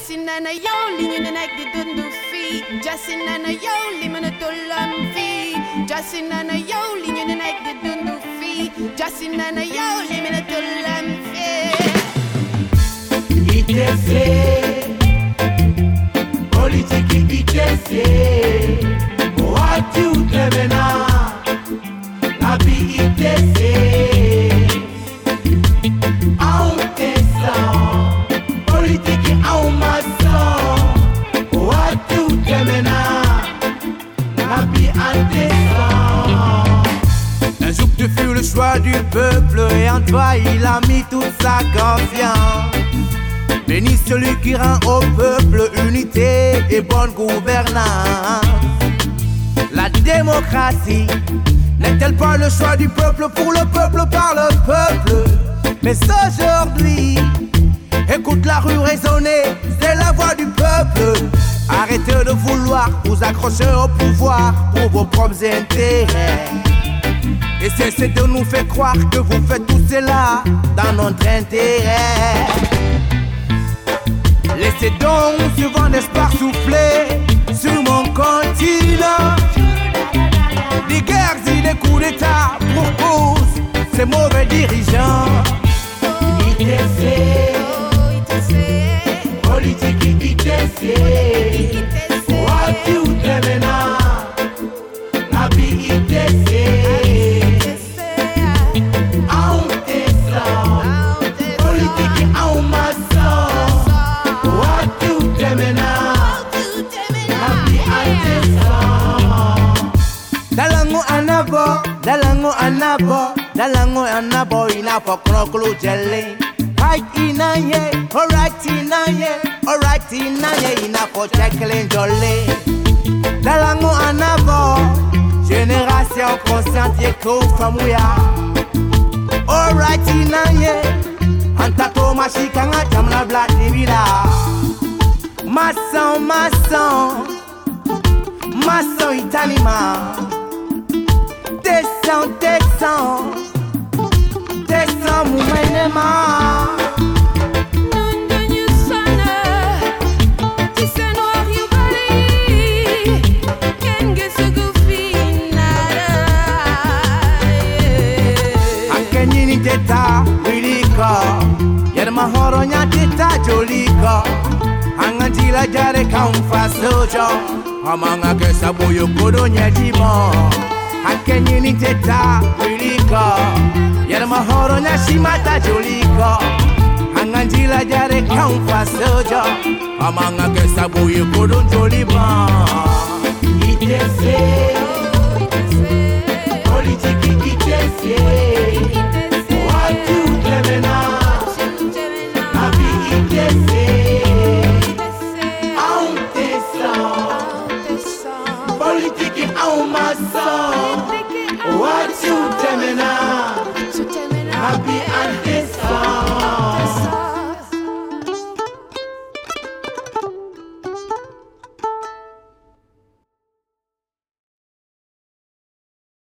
Jasin na na yo linyo na nak di dundufi Jasin na na yo lima na tulam fi Jasin na na yo linyo na nak di dundufi Jasin na na yo lima na tulam fi Ite du peuple et en toi il a mis toute sa confiance. Bénis celui qui rend au peuple unité et bonne gouvernance. La démocratie n'est-elle pas le choix du peuple pour le peuple par le peuple? Mais aujourd'hui, écoute la rue résonner, c'est la voix du peuple. Arrêtez de vouloir vous accrocher au pouvoir pour vos propres intérêts. Et cessez de nous faire croire que vous faites tout cela dans notre intérêt. Laissez donc ce vent d'espoir souffler sur mon continent. Des guerres et des coups d'état pour cause ces mauvais dirigeants. anapo dalango anapo dalango anapo inapo kroklo jelle. Right in a ye, alright in a ye, alright in a ye, inapo checkling jolly. Dalango anapo, génération consciente ekofamouya oratinanye antako mashikanga jamla vladimira masan masan masan italima. down, take some. Take some, woman, ma. Teta, really come. Yet my heart on your teta, jolly come. angantila jare kaumfa sojo amanga kesa boyo kodo nyadimo hakanye niteta wiliko yari mahoro nyashimata joliko hanganjila jare kamfasojo amangakesa buyi kodon joliban happy and